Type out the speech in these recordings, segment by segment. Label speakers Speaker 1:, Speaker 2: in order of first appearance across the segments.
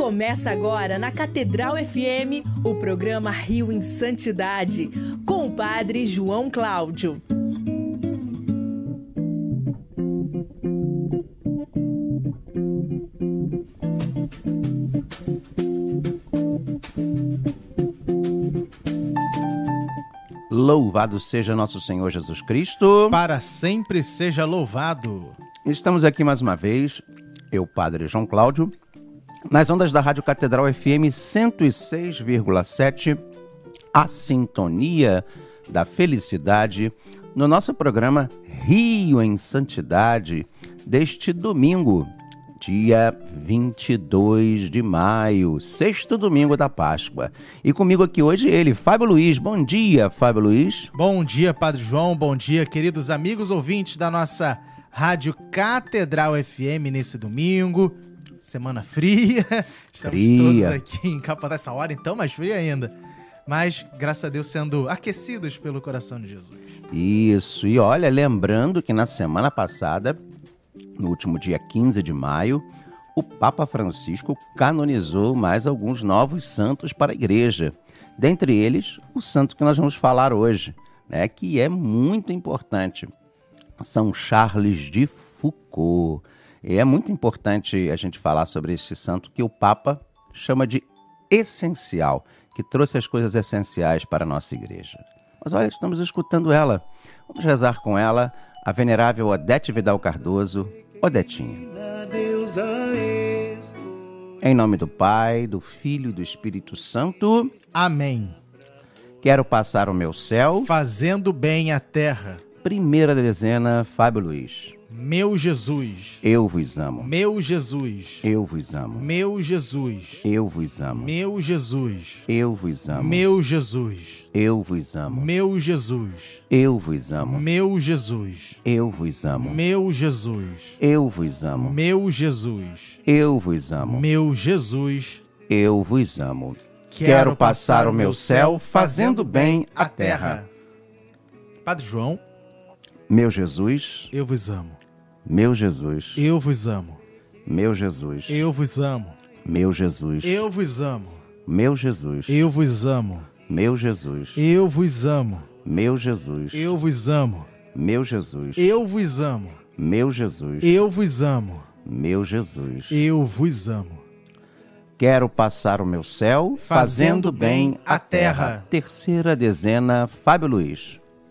Speaker 1: Começa agora na Catedral FM o programa Rio em Santidade, com o Padre João Cláudio.
Speaker 2: Louvado seja nosso Senhor Jesus Cristo.
Speaker 3: Para sempre seja louvado.
Speaker 2: Estamos aqui mais uma vez, eu, Padre João Cláudio, nas ondas da Rádio Catedral FM 106,7, a sintonia da felicidade, no nosso programa Rio em Santidade, deste domingo, dia 22 de maio, sexto domingo da Páscoa. E comigo aqui hoje ele, Fábio Luiz. Bom dia, Fábio Luiz.
Speaker 3: Bom dia, Padre João. Bom dia, queridos amigos ouvintes da nossa Rádio Catedral FM nesse domingo. Semana fria. Estamos
Speaker 2: Fria.
Speaker 3: todos aqui em capa dessa hora, então mais fria ainda. Mas, graças a Deus, sendo aquecidos pelo coração de Jesus.
Speaker 2: Isso, e olha, lembrando que na semana passada, no último dia 15 de maio, o Papa Francisco canonizou mais alguns novos santos para a igreja. Dentre eles, o santo que nós vamos falar hoje, né, que é muito importante. São Charles de Foucault. E é muito importante a gente falar sobre este santo que o Papa chama de essencial, que trouxe as coisas essenciais para a nossa igreja. Mas olha, estamos escutando ela. Vamos rezar com ela, a venerável Odete Vidal Cardoso. Odetinha. Em nome do Pai, do Filho e do Espírito Santo,
Speaker 3: Amém.
Speaker 2: quero passar o meu céu.
Speaker 3: Fazendo bem a terra.
Speaker 2: Primeira dezena, Fábio Luiz.
Speaker 3: Meu Jesus.
Speaker 2: Eu vos amo.
Speaker 3: Meu Jesus.
Speaker 2: Eu vos amo.
Speaker 3: Meu Jesus.
Speaker 2: Eu vos amo.
Speaker 3: Meu Jesus.
Speaker 2: Eu vos amo.
Speaker 3: Meu Jesus.
Speaker 2: Eu vos amo.
Speaker 3: Meu Jesus.
Speaker 2: Eu vos amo.
Speaker 3: Meu Jesus.
Speaker 2: Eu vos amo.
Speaker 3: Meu Jesus.
Speaker 2: Eu vos amo.
Speaker 3: Meu Jesus.
Speaker 2: Eu vos amo.
Speaker 3: Meu Jesus.
Speaker 2: Eu vos amo. Quero passar o meu céu fazendo bem a terra.
Speaker 3: Padre João,
Speaker 2: Meu Jesus,
Speaker 3: eu vos amo.
Speaker 2: Meu Jesus,
Speaker 3: Eu vos amo.
Speaker 2: meu Jesus,
Speaker 3: Eu vos amo.
Speaker 2: meu Jesus,
Speaker 3: Eu vos amo.
Speaker 2: meu Jesus,
Speaker 3: Eu vos amo.
Speaker 2: meu Jesus,
Speaker 3: Eu vos amo.
Speaker 2: meu Jesus,
Speaker 3: Eu vos amo.
Speaker 2: meu Jesus,
Speaker 3: Eu vos amo.
Speaker 2: meu Jesus,
Speaker 3: Eu vos amo.
Speaker 2: meu Jesus.
Speaker 3: Eu vos amo.
Speaker 2: Quero passar o meu céu fazendo bem a terra. Terceira dezena, Fábio Luiz.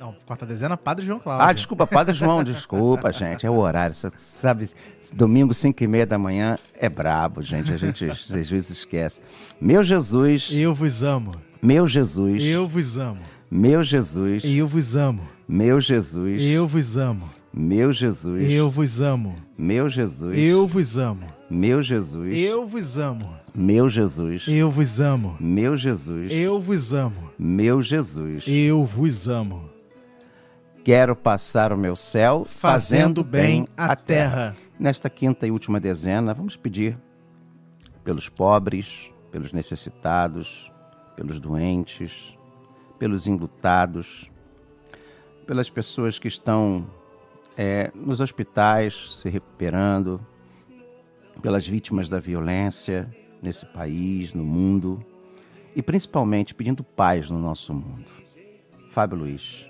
Speaker 3: Não, quarta dezena, Padre João Cláudio.
Speaker 2: Ah, desculpa, Padre João, desculpa, gente. É o horário. Sabe, domingo, 5 e meia da manhã é brabo, gente. A gente às vezes esquece. Meu Jesus,
Speaker 3: Eu vos amo.
Speaker 2: meu Jesus,
Speaker 3: Eu vos amo.
Speaker 2: meu Jesus,
Speaker 3: Eu vos amo.
Speaker 2: meu Jesus,
Speaker 3: Eu vos amo.
Speaker 2: meu Jesus,
Speaker 3: Eu vos amo.
Speaker 2: meu Jesus,
Speaker 3: Eu vos amo.
Speaker 2: meu Jesus,
Speaker 3: Eu vos amo.
Speaker 2: meu Jesus,
Speaker 3: Eu vos amo.
Speaker 2: meu Jesus,
Speaker 3: Eu vos amo.
Speaker 2: meu Jesus.
Speaker 3: Eu vos amo.
Speaker 2: Quero passar o meu céu
Speaker 3: Fazendo bem a terra.
Speaker 2: Nesta quinta e última dezena, vamos pedir pelos pobres, pelos necessitados, pelos doentes, pelos enlutados, pelas pessoas que estão é, nos hospitais se recuperando, pelas vítimas da violência nesse país, no mundo, e principalmente pedindo paz no nosso mundo. Fábio Luiz,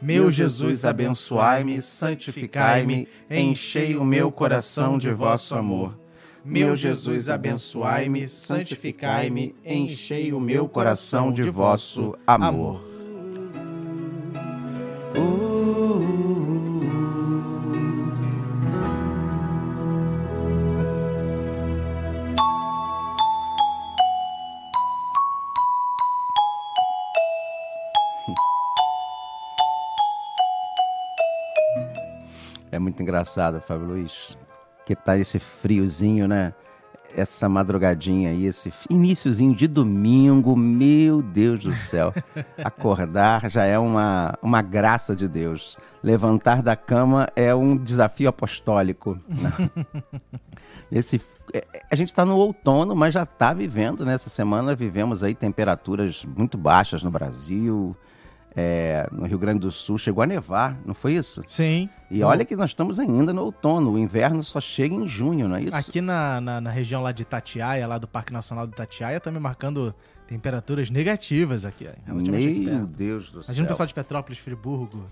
Speaker 2: Meu Jesus, abençoai-me, santificai-me, enchei o meu coração de vosso amor.
Speaker 3: Meu Jesus, abençoai-me, santificai-me, enchei o meu coração de vosso amor.
Speaker 2: É muito engraçado, Fábio Luiz, que tá esse friozinho, né? Essa madrugadinha aí, esse iníciozinho de domingo, meu Deus do céu. Acordar já é uma, uma graça de Deus. Levantar da cama é um desafio apostólico. né? Esse, é, a gente está no outono, mas já está vivendo, né? Essa semana vivemos aí temperaturas muito baixas no Brasil. É, no Rio Grande do Sul chegou a nevar, não foi isso?
Speaker 3: Sim.
Speaker 2: E olha que nós estamos ainda no outono, o inverno só chega em junho, não é isso?
Speaker 3: Aqui na, na, na região lá de Itatiaia, lá do Parque Nacional do Itatiaia, também marcando temperaturas negativas aqui.
Speaker 2: Meu. Deus do
Speaker 3: Imagina
Speaker 2: céu.
Speaker 3: o pessoal de Petrópolis, Friburgo.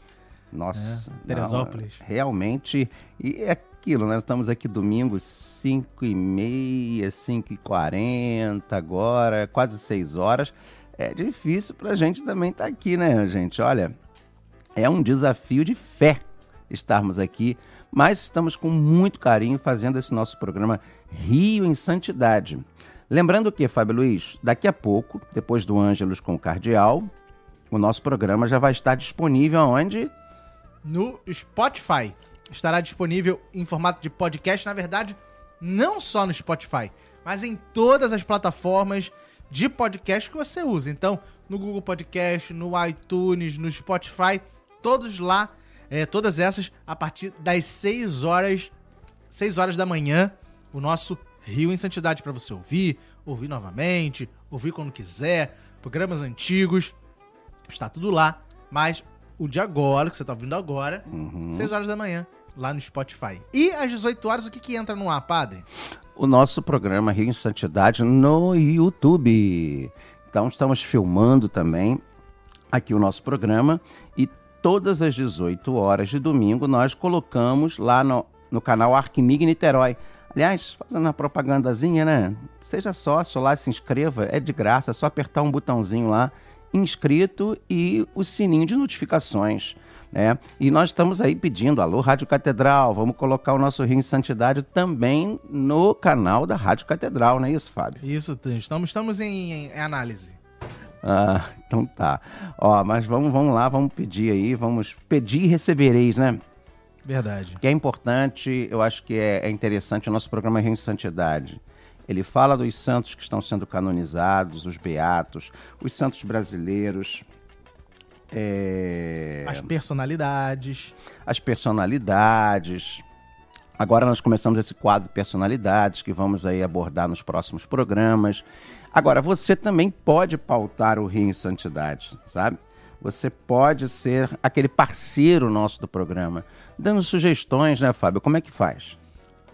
Speaker 2: Nossa,
Speaker 3: É, Teresópolis.
Speaker 2: não, realmente, e é aquilo, né? Estamos aqui domingo, 5 e meia, 5 e 40 agora, quase 6 horas. É difícil pra gente também estar aqui, né, gente? Olha, é um desafio de fé estarmos aqui, mas estamos com muito carinho fazendo esse nosso programa Rio em Santidade. Lembrando que, Fábio Luiz, daqui a pouco, depois do Ângelos com o Cardeal, o nosso programa já vai estar disponível onde?
Speaker 3: No Spotify. Estará disponível em formato de podcast, na verdade, não só no Spotify, mas em todas as plataformas de podcast que você usa. Então, no Google Podcast, no iTunes, no Spotify, todos lá, é, todas essas a partir das 6 horas, 6 horas da manhã, o nosso Rio em Santidade para você ouvir, ouvir novamente, ouvir quando quiser, programas antigos, está tudo lá, mas o de agora, que você tá ouvindo agora, 6 horas da manhã, lá no Spotify. E às 18 horas, o que que entra no ar, padre?
Speaker 2: o nosso programa Rio em Santidade no YouTube. Então estamos filmando também aqui o nosso programa e todas as 18 horas de domingo nós colocamos lá no, no canal Arquimig Niterói. Aliás, fazendo uma propagandazinha, né? Seja sócio lá, se inscreva, é de graça, é só apertar um botãozinho lá, inscrito e o sininho de notificações. Né? E nós estamos aí pedindo, alô Rádio Catedral, vamos colocar o nosso Rio em Santidade também no canal da Rádio Catedral, não é isso, Fábio?
Speaker 3: Isso, estamos, estamos em, em análise.
Speaker 2: Ah, então tá. Ó, mas vamos, vamos lá, vamos pedir aí, vamos pedir e recebereis, né?
Speaker 3: Verdade.
Speaker 2: que é importante, eu acho que é, é interessante o nosso programa Rio em Santidade. Ele fala dos santos que estão sendo canonizados, os beatos, os santos brasileiros, é,
Speaker 3: As personalidades.
Speaker 2: as personalidades. Agora nós começamos esse quadro de personalidades que vamos aí abordar nos próximos programas. Agora, você também pode pautar o Rio em Santidade, sabe? Você pode ser aquele parceiro nosso do programa, dando sugestões, né, Fábio? Como é que faz?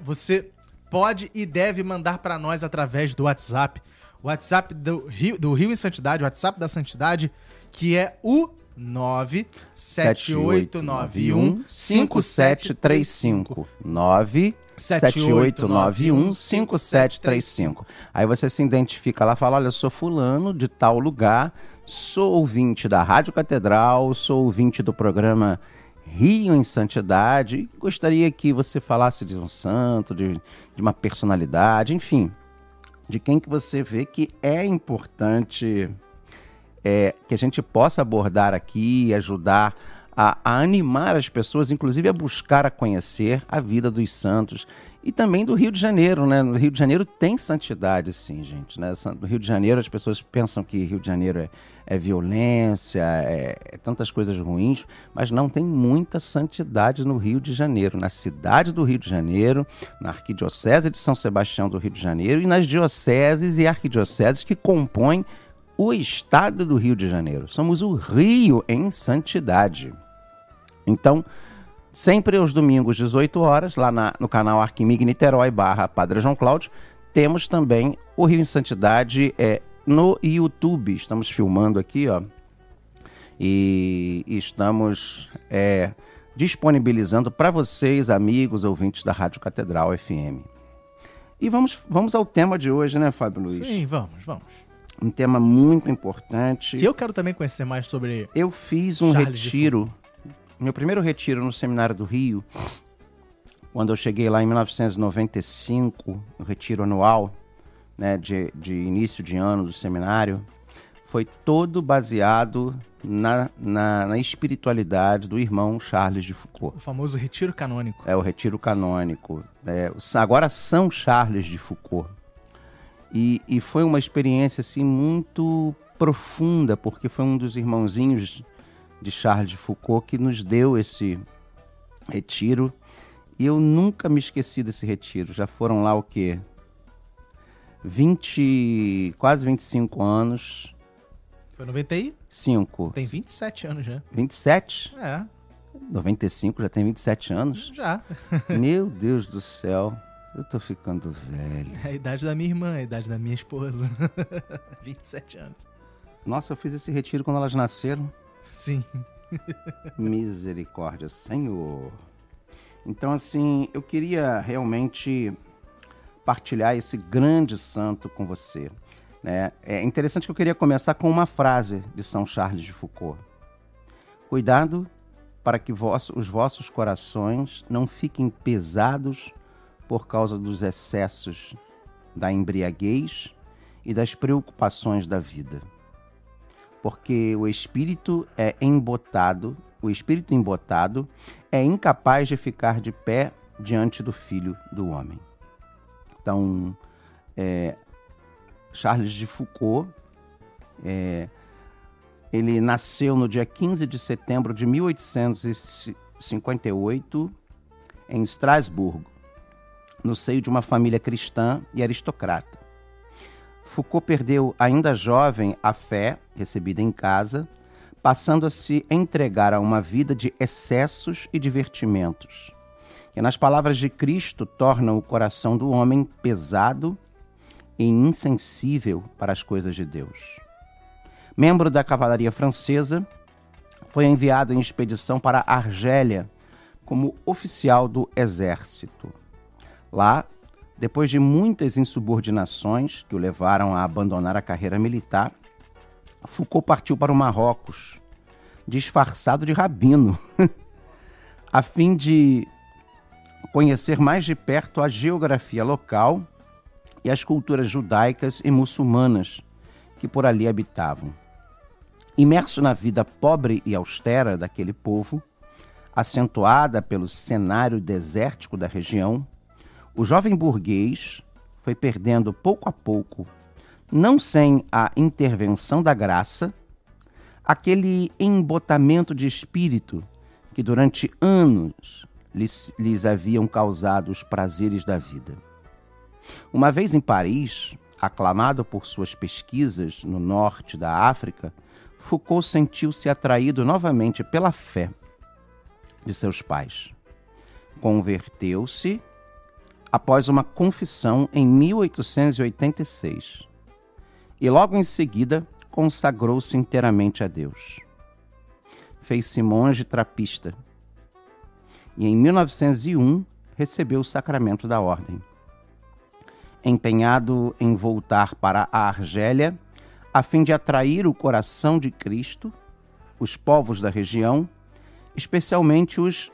Speaker 3: Você pode e deve mandar para nós através do WhatsApp. O WhatsApp do Rio, do Rio em Santidade, o WhatsApp da Santidade, que é o 97891
Speaker 2: 5735 97891 5735 Aí você se identifica lá, fala, olha, eu sou fulano de tal lugar, sou ouvinte da Rádio Catedral, sou ouvinte do programa Rio em Santidade, gostaria que você falasse de um santo, de, de uma personalidade, enfim, de quem que você vê que é importante é, que a gente possa abordar aqui e ajudar a, a animar as pessoas, inclusive a buscar a conhecer a vida dos santos e também do Rio de Janeiro, né? No Rio de Janeiro tem santidade, sim, gente. Né? No Rio de Janeiro as pessoas pensam que Rio de Janeiro é, é violência, é, é tantas coisas ruins, mas não tem muita santidade no Rio de Janeiro, na cidade do Rio de Janeiro, na Arquidiocese de São Sebastião do Rio de Janeiro e nas dioceses e arquidioceses que compõem o estado do Rio de Janeiro. Somos o Rio em santidade. Então, sempre aos domingos, 18 horas, lá na- no canal Arquimig Niterói barra Padre João Cláudio, temos também o Rio em Santidade é, no YouTube. Estamos filmando aqui, ó. E, e estamos é, disponibilizando para vocês, amigos ouvintes da Rádio Catedral FM. E vamos, vamos ao tema de hoje, né, Fábio Luiz?
Speaker 3: Sim, vamos, vamos.
Speaker 2: Um tema muito importante.
Speaker 3: Que eu quero também conhecer mais sobre.
Speaker 2: Eu fiz um
Speaker 3: Charles
Speaker 2: retiro, meu primeiro retiro no Seminário do Rio, quando eu cheguei lá em 1995, no retiro anual, né, de, de início de ano do seminário, foi todo baseado na, na, na espiritualidade do irmão Charles de Foucault.
Speaker 3: O famoso retiro canônico.
Speaker 2: É o retiro canônico. É, agora São Charles de Foucault. E, e foi uma experiência assim muito profunda, porque foi um dos irmãozinhos de Charles de Foucault que nos deu esse retiro. E eu nunca me esqueci desse retiro. Já foram lá o quê? 20, quase 25 anos.
Speaker 3: Foi 95.
Speaker 2: 5.
Speaker 3: Tem 27 anos já.
Speaker 2: 27?
Speaker 3: É,
Speaker 2: 95, já tem 27 anos.
Speaker 3: já.
Speaker 2: Meu Deus do céu, eu tô ficando velho.
Speaker 3: É a idade da minha irmã, a idade da minha esposa. 27 anos.
Speaker 2: Nossa, eu fiz esse retiro quando elas nasceram.
Speaker 3: Sim.
Speaker 2: Misericórdia, Senhor. Então, assim, eu queria realmente partilhar esse grande santo com você. Né? É interessante que eu queria começar com uma frase de São Charles de Foucault. Cuidado para que vos- os vossos corações não fiquem pesados por causa dos excessos da embriaguez e das preocupações da vida. Porque o espírito é embotado, o espírito embotado é incapaz de ficar de pé diante do filho do homem. Então, é, Charles de Foucault, é, ele nasceu no dia 15 de setembro de 1858 em Estrasburgo, no seio de uma família cristã e aristocrata. Foucault perdeu, ainda jovem, a fé recebida em casa, passando a se entregar a uma vida de excessos e divertimentos, que, nas palavras de Cristo, tornam o coração do homem pesado e insensível para as coisas de Deus. Membro da cavalaria francesa, foi enviado em expedição para Argélia como oficial do exército. Lá, depois de muitas insubordinações que o levaram a abandonar a carreira militar, Foucault partiu para o Marrocos, disfarçado de rabino, a fim de conhecer mais de perto a geografia local e as culturas judaicas e muçulmanas que por ali habitavam. Imerso na vida pobre e austera daquele povo, acentuada pelo cenário desértico da região, o jovem burguês foi perdendo pouco a pouco, não sem a intervenção da graça, aquele embotamento de espírito que durante anos lhes, lhes haviam causado os prazeres da vida. Uma vez em Paris, aclamado por suas pesquisas no norte da África, Foucault sentiu-se atraído novamente pela fé de seus pais. Converteu-se após uma confissão em 1886 e logo em seguida consagrou-se inteiramente a Deus. Fez-se monge trapista e em 1901 recebeu o sacramento da ordem. Empenhado em voltar para a Argélia, a fim de atrair o coração de Cristo, os povos da região, especialmente os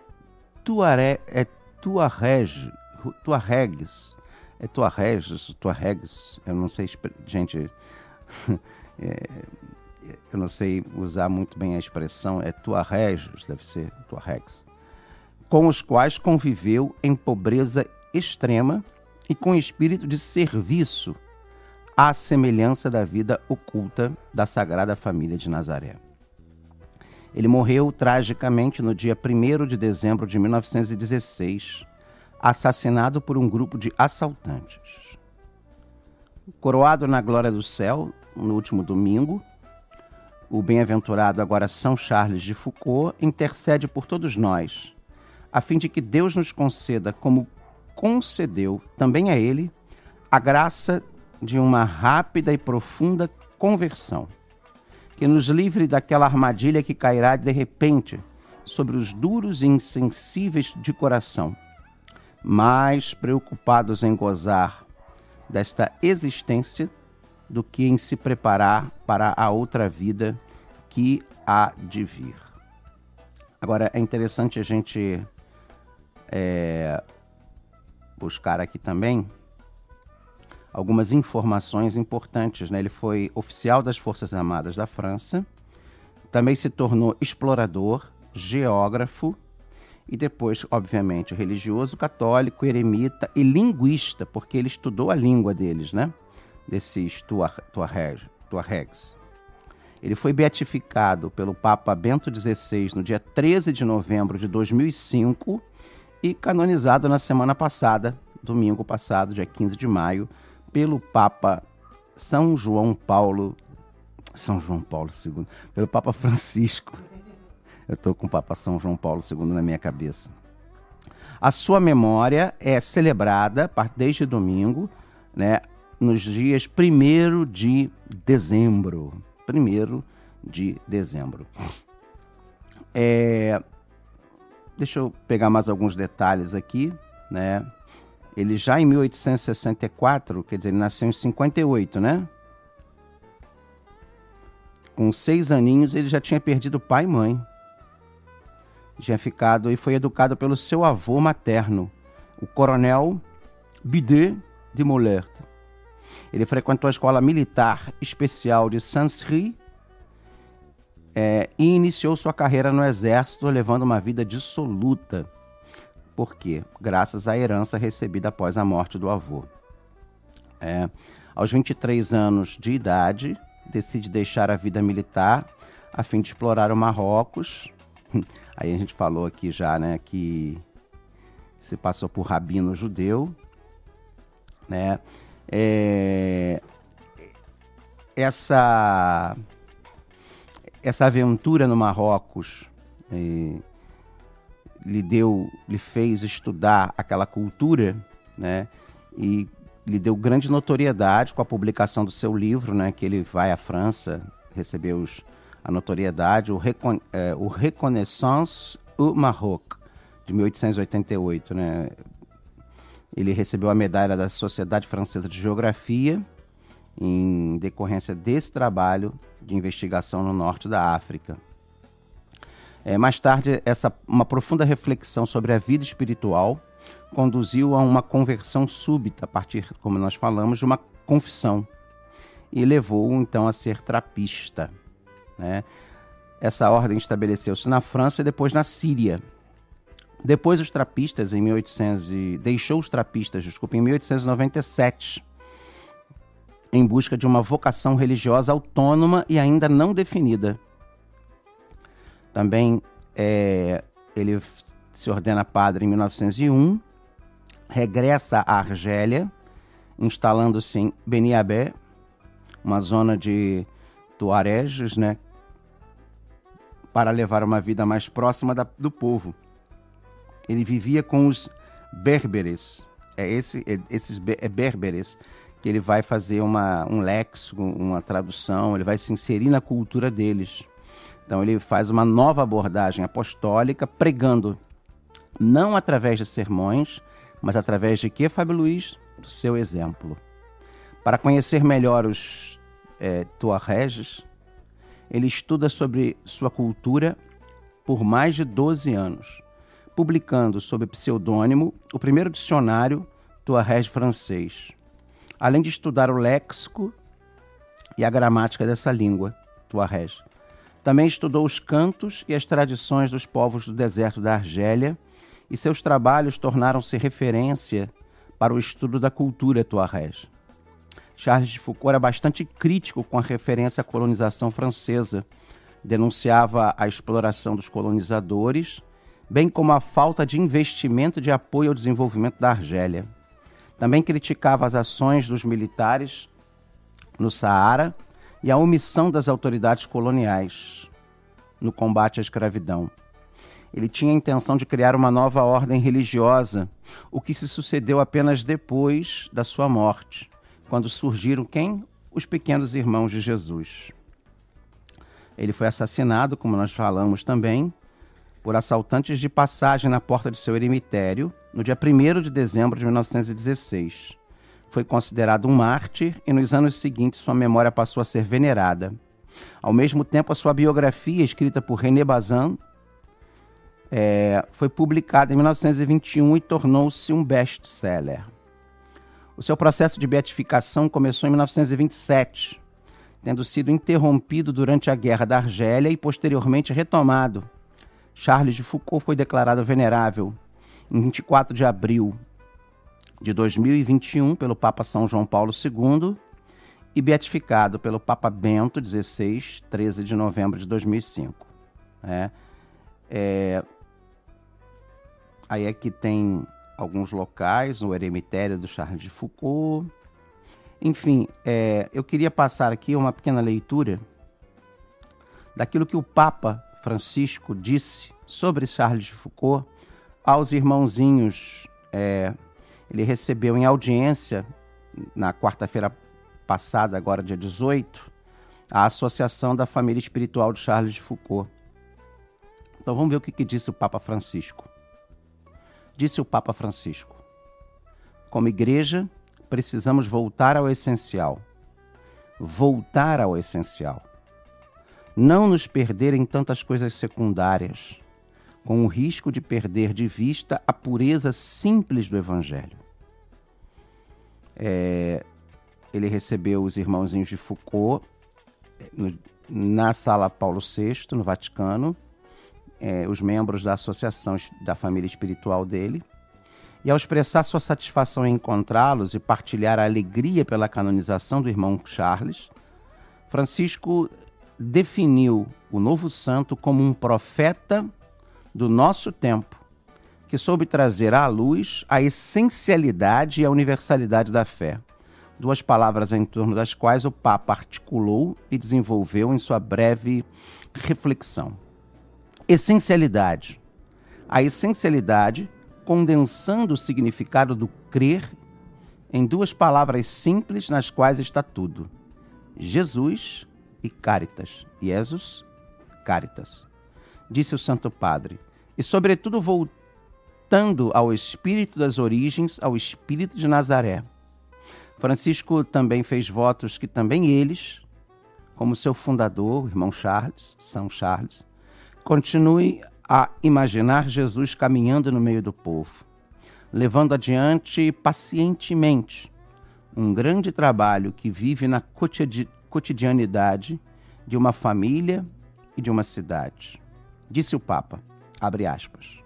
Speaker 2: tuare, é, tuareg, tuaregs, é tuaregs, tuaregs, eu não sei, gente, é, eu não sei usar muito bem a expressão, é tuaregs, deve ser tuaregs, com os quais conviveu em pobreza extrema e com espírito de serviço à semelhança da vida oculta da Sagrada Família de Nazaré. Ele morreu tragicamente no dia 1 de dezembro de 1916, assassinado por um grupo de assaltantes. Coroado na glória do céu no último domingo, o bem-aventurado agora São Charles de Foucault intercede por todos nós, a fim de que Deus nos conceda, como concedeu também a ele, a graça de uma rápida e profunda conversão, que nos livre daquela armadilha que cairá de repente sobre os duros e insensíveis de coração, mais preocupados em gozar desta existência do que em se preparar para a outra vida que há de vir. Agora, é interessante a gente é, buscar aqui também algumas informações importantes. Né? Ele foi oficial das Forças Armadas da França, também se tornou explorador, geógrafo e depois, obviamente, religioso, católico, eremita e linguista, porque ele estudou a língua deles, né? Desses tuaregs. Ele foi beatificado pelo Papa Bento XVI no dia 13 de novembro de 2005 e canonizado na semana passada, domingo passado, dia 15 de maio, pelo Papa São João Paulo São João Paulo II, pelo Papa Francisco. Eu estou com o Papa São João Paulo II na minha cabeça. A sua memória é celebrada desde domingo, né, nos dias 1 de dezembro. 1 de dezembro. É, deixa eu pegar mais alguns detalhes aqui, né? Ele já em 1864, quer dizer, ele nasceu em 58, né? Com seis aninhos, ele já tinha perdido pai e mãe. Tinha ficado e foi educado pelo seu avô materno, o coronel Bidet de Mollert. Ele frequentou a escola militar especial de Sansry é, e iniciou sua carreira no exército, levando uma vida dissoluta. Por quê? Graças à herança recebida após a morte do avô. É, aos 23 anos de idade, decide deixar a vida militar a fim de explorar o Marrocos. Aí a gente falou aqui já, né, que se passou por rabino judeu, né? É, essa essa aventura no Marrocos eh, lhe deu, lhe fez estudar aquela cultura, né? E lhe deu grande notoriedade com a publicação do seu livro, né? Que ele vai à França, recebeu os, a notoriedade, o, Recon, eh, o Reconnaissance au Maroc, de 1888, né? Ele recebeu a medalha da Sociedade Francesa de Geografia em decorrência desse trabalho de investigação no norte da África. É, mais tarde, essa, uma profunda reflexão sobre a vida espiritual conduziu a uma conversão súbita, a partir, como nós falamos, de uma confissão, e levou então a ser trapista. Né? Essa ordem estabeleceu-se na França e depois na Síria. Depois os trapistas em 1800 e... deixou os trapistas, desculpa, em 1897 em busca de uma vocação religiosa autônoma e ainda não definida. Também é, ele se ordena padre em 1901, regressa à Argélia, instalando-se em Beniabé, uma zona de tuareges, né, para levar uma vida mais próxima da, do povo. Ele vivia com os berberes, é esse, é, esses é berberes, que ele vai fazer uma, um léxico, uma tradução, ele vai se inserir na cultura deles. Então ele faz uma nova abordagem apostólica, pregando não através de sermões, mas através de que, Fábio Luiz? Do seu exemplo. Para conhecer melhor os é, tuareges, ele estuda sobre sua cultura por mais de 12 anos, publicando sob pseudônimo o primeiro dicionário tuareg francês além de estudar o léxico e a gramática dessa língua, tuareg. Também estudou os cantos e as tradições dos povos do deserto da Argélia, e seus trabalhos tornaram-se referência para o estudo da cultura tuareg. Charles de Foucault era bastante crítico com a referência à colonização francesa, denunciava a exploração dos colonizadores, bem como a falta de investimento de apoio ao desenvolvimento da Argélia. Também criticava as ações dos militares no Saara e a omissão das autoridades coloniais no combate à escravidão. Ele tinha a intenção de criar uma nova ordem religiosa, o que se sucedeu apenas depois da sua morte, quando surgiram quem? Os pequenos irmãos de Jesus. Ele foi assassinado, como nós falamos também, por assaltantes de passagem na porta de seu eremitério no dia 1 de dezembro de 1916, foi considerado um mártir e nos anos seguintes sua memória passou a ser venerada. Ao mesmo tempo, a sua biografia, escrita por René Bazin, é, foi publicada em 1921 e tornou-se um best-seller. O seu processo de beatificação começou em 1927, tendo sido interrompido durante a Guerra da Argélia e posteriormente retomado. Charles de Foucault foi declarado venerável em 24 de abril de 2021 pelo Papa São João Paulo II e beatificado pelo Papa Bento XVI, 13 de novembro de 2005. É, é, aí aqui é tem alguns locais, o eremitério do Charles de Foucault. Enfim, é, eu queria passar aqui uma pequena leitura daquilo que o Papa Francisco disse sobre Charles de Foucault aos irmãozinhos. É, ele recebeu em audiência na quarta-feira passada, agora dia 18, a Associação da Família Espiritual de Charles de Foucault. Então vamos ver o que, que disse o Papa Francisco. Disse o Papa Francisco: Como igreja, precisamos voltar ao essencial. Voltar ao essencial. Não nos perder em tantas coisas secundárias, com o risco de perder de vista a pureza simples do Evangelho. É, ele recebeu os irmãozinhos de Foucault no, na sala Paulo VI, no Vaticano, é, os membros da associação da família espiritual dele. E ao expressar sua satisfação em encontrá-los e partilhar a alegria pela canonização do irmão Charles, Francisco definiu o novo santo como um profeta do nosso tempo, que soube trazer à luz a essencialidade e a universalidade da fé. Duas palavras em torno das quais o Papa articulou e desenvolveu em sua breve reflexão essencialidade. A essencialidade, condensando o significado do crer em duas palavras simples nas quais está tudo: Jesus e Caritas. Jesus, Caritas. Disse o Santo Padre. E, sobretudo, voltando ao espírito das origens, ao espírito de Nazaré. Francisco também fez votos que também eles, como seu fundador, o irmão Charles, São Charles, Continue a imaginar Jesus caminhando no meio do povo, levando adiante pacientemente um grande trabalho que vive na cotidianidade de uma família e de uma cidade. Disse o Papa, abre aspas,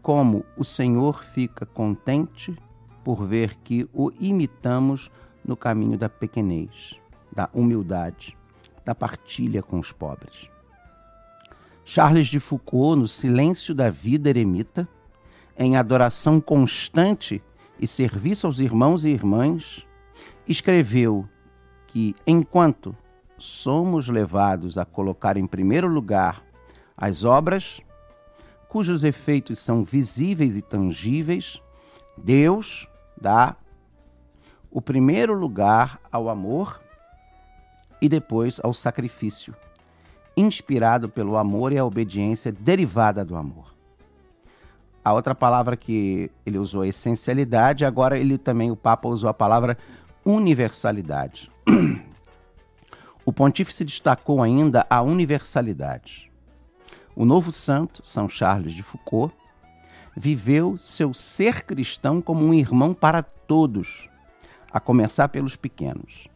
Speaker 2: como o Senhor fica contente por ver que o imitamos no caminho da pequenez, da humildade, da partilha com os pobres. Charles de Foucault, no silêncio da vida eremita, em adoração constante e serviço aos irmãos e irmãs, escreveu que, enquanto somos levados a colocar em primeiro lugar as obras, cujos efeitos são visíveis e tangíveis, Deus dá o primeiro lugar ao amor e depois ao sacrifício inspirado pelo amor e a obediência derivada do amor. A outra palavra que ele usou é essencialidade, agora ele também, o Papa usou a palavra universalidade. O pontífice destacou ainda a universalidade. O novo santo, São Charles de Foucault, viveu seu ser cristão como um irmão para todos, a começar pelos pequenos.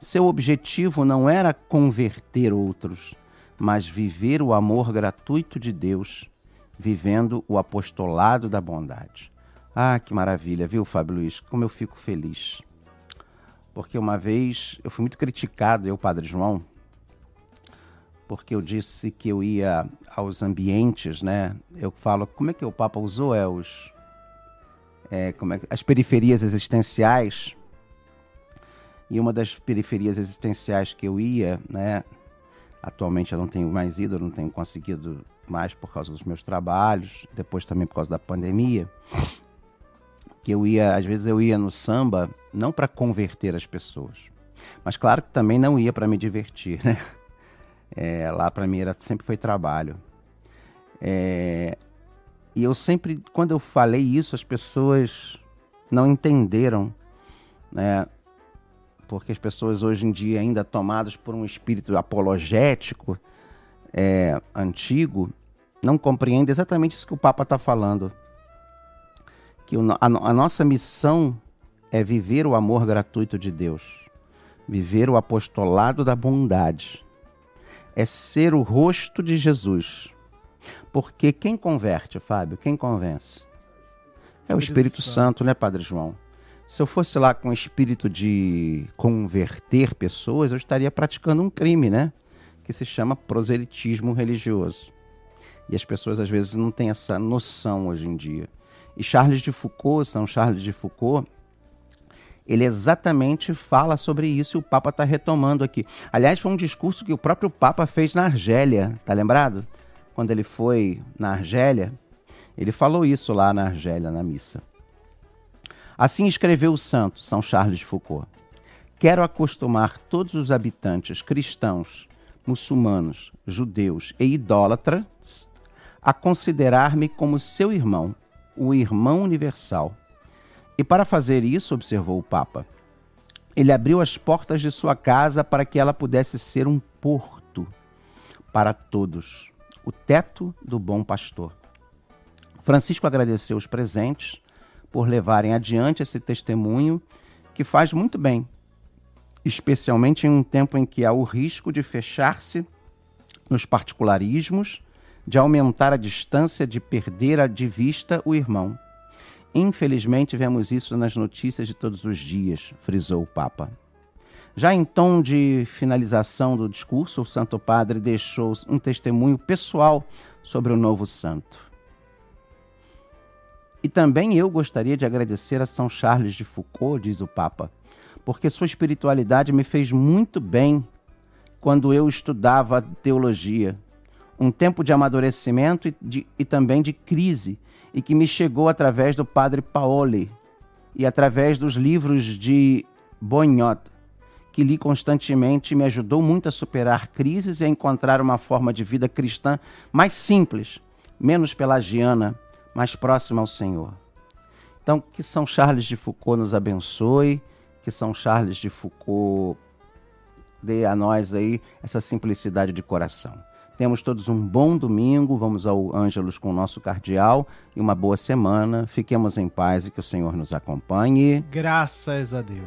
Speaker 2: Seu objetivo não era converter outros, mas viver o amor gratuito de Deus, vivendo o apostolado da bondade. Ah, que maravilha, viu, Fábio Luiz? Como eu fico feliz. Porque uma vez eu fui muito criticado, eu, Padre João, porque eu disse que eu ia aos ambientes, né? Eu falo, como é que o Papa usou? É os. É, como é, as periferias existenciais. E uma das periferias existenciais que eu ia, né? Atualmente eu não tenho mais ido, eu não tenho conseguido mais por causa dos meus trabalhos, depois também por causa da pandemia. Que eu ia, às vezes eu ia no samba não para converter as pessoas, mas claro que também não ia para me divertir, né? É, lá para mim era, sempre foi trabalho. É, e eu sempre, quando eu falei isso, as pessoas não entenderam né? Porque as pessoas hoje em dia, ainda tomadas por um espírito apologético é, antigo, não compreendem exatamente isso que o Papa está falando. Que o, a, a nossa missão é viver o amor gratuito de Deus, viver o apostolado da bondade, é ser o rosto de Jesus. Porque quem converte, Fábio, quem convence? É o Espírito Santo, Santo né, Padre João? Se eu fosse lá com o espírito de converter pessoas, eu estaria praticando um crime, né? Que se chama proselitismo religioso. E as pessoas às vezes não têm essa noção hoje em dia. E Charles de Foucault, São Charles de Foucault, ele exatamente fala sobre isso e o Papa está retomando aqui. Aliás, foi um discurso que o próprio Papa fez na Argélia, tá lembrado? Quando ele foi na Argélia, ele falou isso lá na Argélia, na missa. Assim escreveu o santo São Charles de Foucault. Quero acostumar todos os habitantes cristãos, muçulmanos, judeus e idólatras a considerar-me como seu irmão, o irmão universal. E para fazer isso, observou o Papa, ele abriu as portas de sua casa para que ela pudesse ser um porto para todos, o teto do bom pastor. Francisco agradeceu os presentes por levarem adiante esse testemunho que faz muito bem, especialmente em um tempo em que há o risco de fechar-se nos particularismos, de aumentar a distância, de perder de vista o irmão. Infelizmente, vemos isso nas notícias de todos os dias, frisou o Papa. Já em tom de finalização do discurso, o Santo Padre deixou um testemunho pessoal sobre o novo santo. E também eu gostaria de agradecer a São Charles de Foucault, diz o Papa, porque sua espiritualidade me fez muito bem quando eu estudava teologia. Um tempo de amadurecimento e, de, e também de crise, e que me chegou através do Padre Paoli e através dos livros de Boignot, que li constantemente me ajudou muito a superar crises e a encontrar uma forma de vida cristã mais simples, menos pelagiana mais próxima ao Senhor. Então, que São Charles de Foucault nos abençoe, que São Charles de Foucault dê a nós aí essa simplicidade de coração. Temos todos um bom domingo, vamos ao Ângelos com o nosso cardeal e uma boa semana. Fiquemos em paz e que o Senhor nos acompanhe.
Speaker 3: Graças a Deus.